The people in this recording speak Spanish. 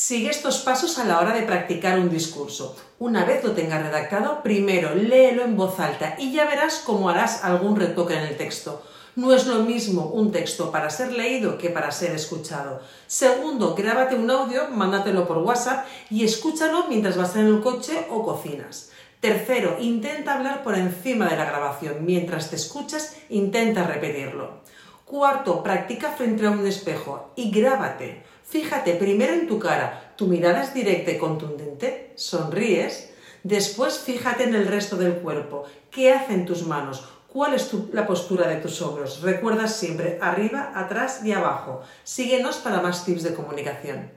Sigue estos pasos a la hora de practicar un discurso. Una vez lo tengas redactado, primero léelo en voz alta y ya verás cómo harás algún retoque en el texto. No es lo mismo un texto para ser leído que para ser escuchado. Segundo, grábate un audio, mándatelo por WhatsApp y escúchalo mientras vas en el coche o cocinas. Tercero, intenta hablar por encima de la grabación. Mientras te escuchas, intenta repetirlo. Cuarto, practica frente a un espejo y grábate. Fíjate primero en tu cara. Tu mirada es directa y contundente. Sonríes. Después fíjate en el resto del cuerpo. ¿Qué hacen tus manos? ¿Cuál es la postura de tus hombros? Recuerda siempre arriba, atrás y abajo. Síguenos para más tips de comunicación.